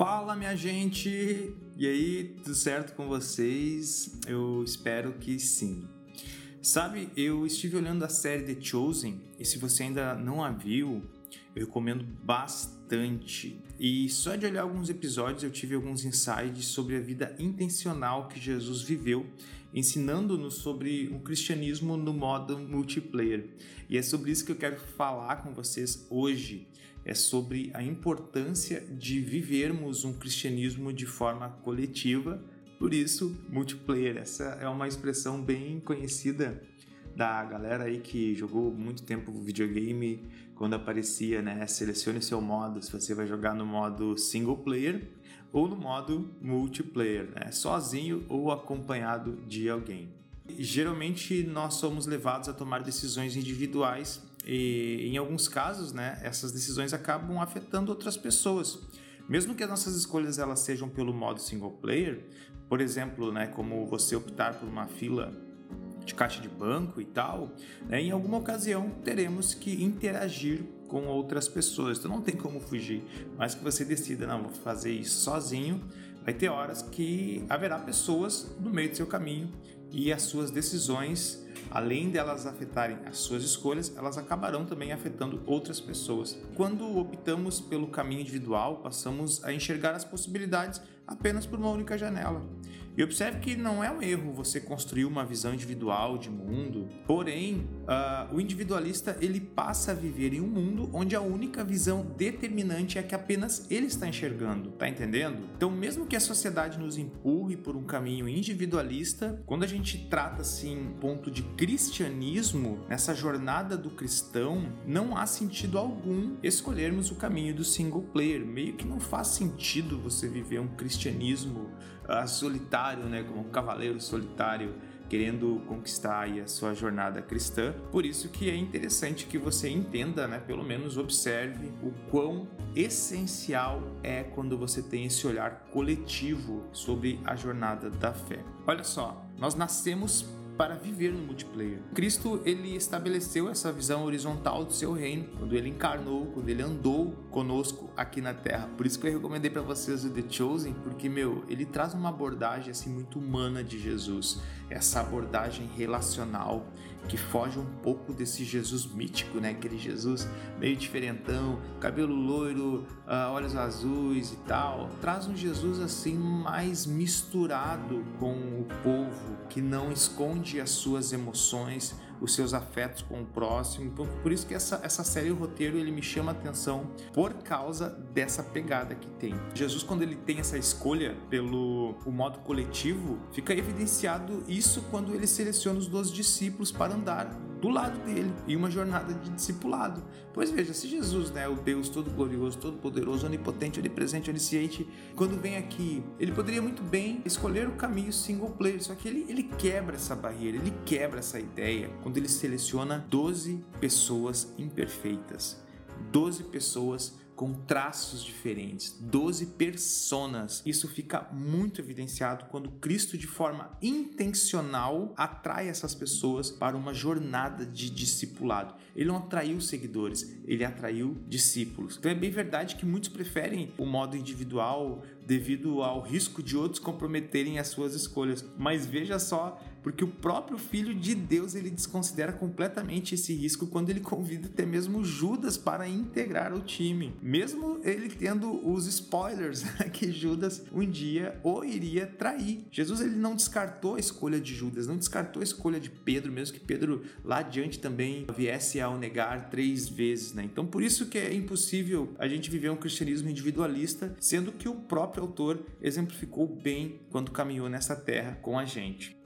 Fala, minha gente! E aí, tudo certo com vocês? Eu espero que sim. Sabe, eu estive olhando a série The Chosen e se você ainda não a viu, eu recomendo bastante. E só de olhar alguns episódios eu tive alguns insights sobre a vida intencional que Jesus viveu, ensinando-nos sobre o cristianismo no modo multiplayer. E é sobre isso que eu quero falar com vocês hoje. É sobre a importância de vivermos um cristianismo de forma coletiva, por isso, multiplayer. Essa é uma expressão bem conhecida da galera aí que jogou muito tempo videogame, quando aparecia, né, selecione seu modo, se você vai jogar no modo single player ou no modo multiplayer, né, sozinho ou acompanhado de alguém. Geralmente nós somos levados a tomar decisões individuais e em alguns casos, né, essas decisões acabam afetando outras pessoas. Mesmo que as nossas escolhas elas sejam pelo modo single player, por exemplo, né, como você optar por uma fila de caixa de banco e tal, né, em alguma ocasião teremos que interagir com outras pessoas. Então não tem como fugir. Mas que você decida, não, vou fazer isso sozinho, vai ter horas que haverá pessoas no meio do seu caminho e as suas decisões, além delas afetarem as suas escolhas, elas acabarão também afetando outras pessoas. Quando optamos pelo caminho individual, passamos a enxergar as possibilidades apenas por uma única janela. E observe que não é um erro você construir uma visão individual de mundo, porém, uh, o individualista ele passa a viver em um mundo onde a única visão determinante é que apenas ele está enxergando, tá entendendo? Então, mesmo que a sociedade nos empurre por um caminho individualista, quando a gente trata assim ponto de cristianismo, nessa jornada do cristão, não há sentido algum escolhermos o caminho do single player. Meio que não faz sentido você viver um cristianismo uh, solitário, né, como um cavaleiro solitário querendo conquistar a sua jornada cristã. Por isso que é interessante que você entenda, né, pelo menos observe o quão essencial é quando você tem esse olhar coletivo sobre a jornada da fé. Olha só, nós nascemos para viver no multiplayer. Cristo ele estabeleceu essa visão horizontal do seu reino quando ele encarnou, quando ele andou conosco aqui na Terra. Por isso que eu recomendei para vocês o The Chosen, porque meu, ele traz uma abordagem assim muito humana de Jesus, essa abordagem relacional que foge um pouco desse Jesus mítico, né? Aquele Jesus meio diferentão, cabelo loiro, uh, olhos azuis e tal. Traz um Jesus assim mais misturado com o povo, que não esconde as suas emoções, os seus afetos com o próximo. Então, por isso que essa, essa série, o roteiro, ele me chama a atenção por causa dessa pegada que tem. Jesus, quando ele tem essa escolha pelo o modo coletivo, fica evidenciado isso quando ele seleciona os dois discípulos para andar do lado dele em uma jornada de discipulado. Pois veja, se Jesus, né, o Deus todo glorioso, todo poderoso, onipotente, onipresente, onisciente, quando vem aqui, ele poderia muito bem escolher o caminho single player, só que ele, ele quebra essa barreira, ele quebra essa ideia quando ele seleciona 12 pessoas imperfeitas. 12 pessoas com traços diferentes, 12 personas. Isso fica muito evidenciado quando Cristo, de forma intencional, atrai essas pessoas para uma jornada de discipulado. Ele não atraiu seguidores, ele atraiu discípulos. Então é bem verdade que muitos preferem o modo individual devido ao risco de outros comprometerem as suas escolhas. Mas veja só porque o próprio Filho de Deus ele desconsidera completamente esse risco quando ele convida até mesmo Judas para integrar o time, mesmo ele tendo os spoilers né, que Judas um dia o iria trair. Jesus ele não descartou a escolha de Judas, não descartou a escolha de Pedro, mesmo que Pedro lá adiante também viesse a o negar três vezes, né? Então por isso que é impossível a gente viver um cristianismo individualista, sendo que o próprio autor exemplificou bem quando caminhou nessa terra com a gente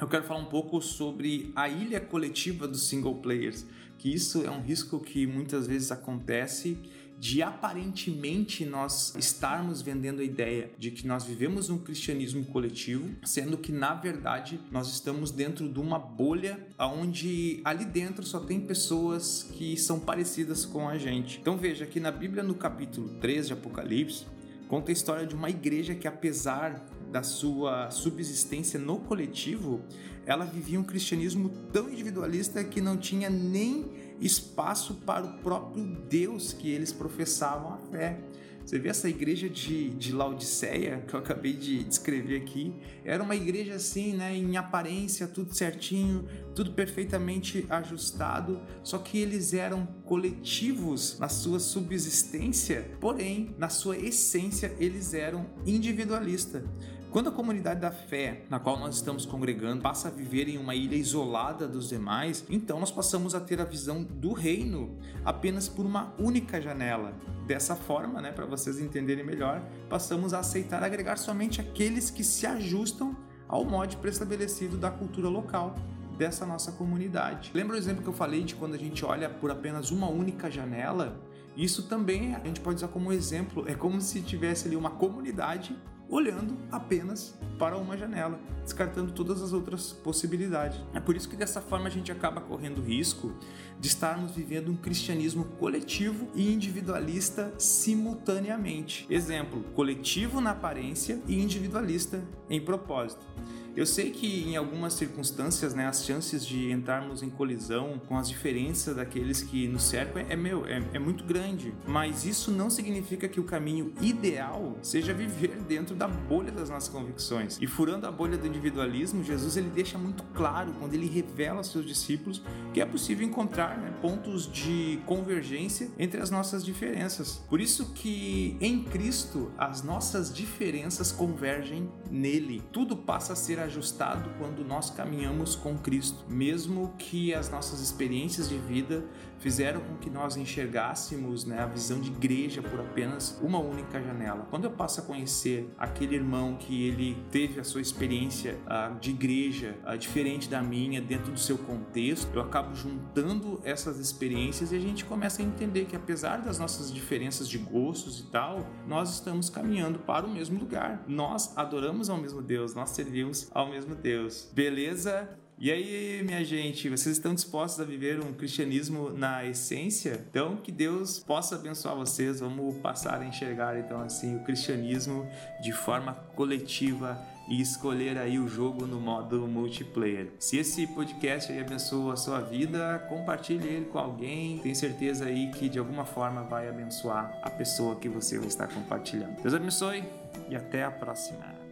eu quero falar um pouco sobre a ilha coletiva dos single players, que isso é um risco que muitas vezes acontece de aparentemente nós estarmos vendendo a ideia de que nós vivemos um cristianismo coletivo, sendo que na verdade nós estamos dentro de uma bolha onde ali dentro só tem pessoas que são parecidas com a gente. Então veja que na Bíblia no capítulo 3 de Apocalipse conta a história de uma igreja que apesar da sua subsistência no coletivo, ela vivia um cristianismo tão individualista que não tinha nem espaço para o próprio Deus que eles professavam a fé. Você vê essa igreja de, de Laodiceia, que eu acabei de descrever aqui, era uma igreja assim, né, em aparência, tudo certinho, tudo perfeitamente ajustado, só que eles eram coletivos na sua subsistência, porém, na sua essência, eles eram individualistas. Quando a comunidade da fé, na qual nós estamos congregando, passa a viver em uma ilha isolada dos demais, então nós passamos a ter a visão do reino apenas por uma única janela. Dessa forma, né, para vocês entenderem melhor, passamos a aceitar agregar somente aqueles que se ajustam ao modo preestabelecido da cultura local dessa nossa comunidade. Lembra o exemplo que eu falei de quando a gente olha por apenas uma única janela? Isso também a gente pode usar como exemplo, é como se tivesse ali uma comunidade olhando apenas para uma janela, descartando todas as outras possibilidades. É por isso que dessa forma a gente acaba correndo risco de estarmos vivendo um cristianismo coletivo e individualista simultaneamente. Exemplo: coletivo na aparência e individualista em propósito. Eu sei que em algumas circunstâncias, né, as chances de entrarmos em colisão com as diferenças daqueles que nos cercam é, é meu, é, é muito grande. Mas isso não significa que o caminho ideal seja viver dentro da bolha das nossas convicções. E furando a bolha do individualismo, Jesus ele deixa muito claro quando ele revela aos seus discípulos que é possível encontrar né, pontos de convergência entre as nossas diferenças. Por isso que em Cristo as nossas diferenças convergem nele. Tudo passa a ser ajustado quando nós caminhamos com Cristo, mesmo que as nossas experiências de vida fizeram com que nós enxergássemos né, a visão de igreja por apenas uma única janela. Quando eu passo a conhecer aquele irmão que ele teve a sua experiência uh, de igreja uh, diferente da minha, dentro do seu contexto, eu acabo juntando essas experiências e a gente começa a entender que apesar das nossas diferenças de gostos e tal, nós estamos caminhando para o mesmo lugar. Nós adoramos ao mesmo Deus, nós servimos ao mesmo Deus. Beleza? E aí, minha gente, vocês estão dispostos a viver um cristianismo na essência? Então, que Deus possa abençoar vocês. Vamos passar a enxergar, então, assim, o cristianismo de forma coletiva e escolher aí o jogo no modo multiplayer. Se esse podcast aí abençoa a sua vida, compartilhe ele com alguém. Tenho certeza aí que de alguma forma vai abençoar a pessoa que você estar compartilhando. Deus abençoe e até a próxima.